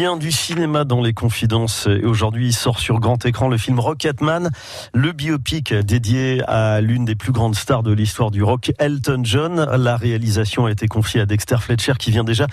Du cinéma dans les confidences. Et aujourd'hui, il sort sur grand écran le film Rocketman, le biopic dédié à l'une des plus grandes stars de l'histoire du rock, Elton John. La réalisation a été confiée à Dexter Fletcher qui vient déjà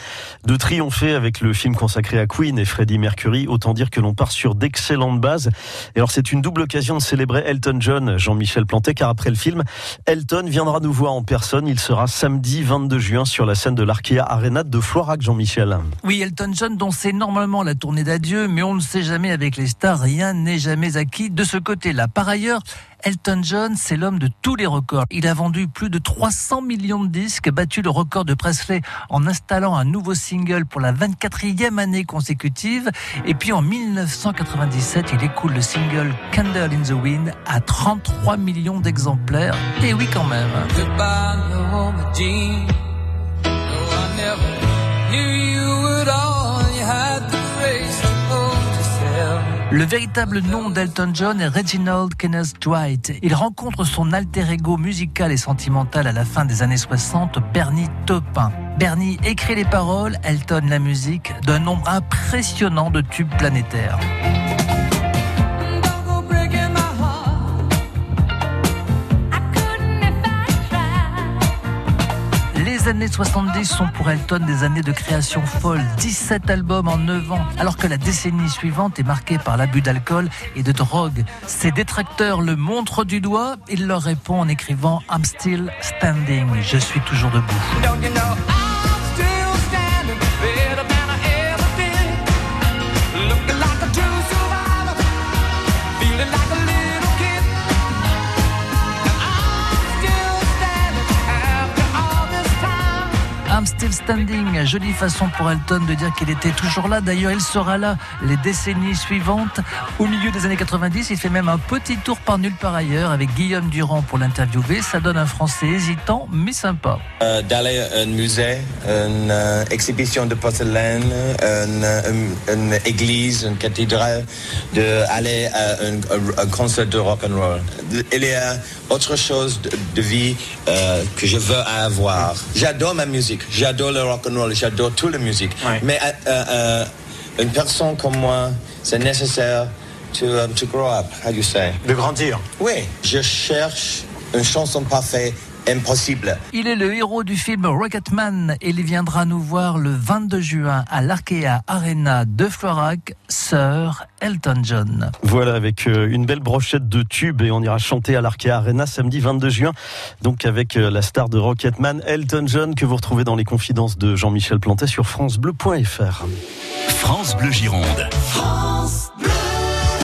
de triompher avec le film consacré à Queen et Freddie Mercury. Autant dire que l'on part sur d'excellentes bases. Et alors, c'est une double occasion de célébrer Elton John, Jean-Michel Planté, car après le film, Elton viendra nous voir en personne. Il sera samedi 22 juin sur la scène de l'Arkea Arena de Florac, Jean-Michel. Oui, Elton John, dont c'est la tournée d'adieu, mais on ne sait jamais avec les stars, rien n'est jamais acquis de ce côté-là. Par ailleurs, Elton John, c'est l'homme de tous les records. Il a vendu plus de 300 millions de disques, battu le record de Presley en installant un nouveau single pour la 24e année consécutive. Et puis en 1997, il écoule le single Candle in the Wind à 33 millions d'exemplaires. Et oui quand même. Le véritable nom d'Elton John est Reginald Kenneth Dwight. Il rencontre son alter ego musical et sentimental à la fin des années 60, Bernie Taupin. Bernie écrit les paroles, Elton la musique, d'un nombre impressionnant de tubes planétaires. Les années 70 sont pour Elton des années de création folle, 17 albums en 9 ans, alors que la décennie suivante est marquée par l'abus d'alcool et de drogue. Ses détracteurs le montrent du doigt, il leur répond en écrivant I'm still standing, je suis toujours debout. Still Standing, jolie façon pour Elton de dire qu'il était toujours là. D'ailleurs, il sera là les décennies suivantes. Au milieu des années 90, il fait même un petit tour par nulle part ailleurs avec Guillaume Durand pour l'interviewer. Ça donne un français hésitant mais sympa. Euh, D'aller à un musée, une euh, exhibition de porcelaine, une, église, une cathédrale, d'aller à un, un, concert de rock and roll. Il a autre chose de, de vie euh, que je veux avoir. J'adore ma musique. J'adore le rock and roll, j'adore toute la musique. Ouais. Mais euh, euh, une personne comme moi, c'est nécessaire to, um, to grow up, how do you say? De grandir. Oui, je cherche une chanson parfaite, impossible. Il est le héros du film Rocketman et il viendra nous voir le 22 juin à l'Arkea Arena de Florac, Sir Elton John. Voilà, avec euh, une belle brochette de tubes et on ira chanter à l'Arkea Arena samedi 22 juin. Donc avec euh, la star de Rocketman, Elton John, que vous retrouvez dans les confidences de Jean-Michel Plantet sur francebleu.fr. France Bleu Gironde. France Bleu.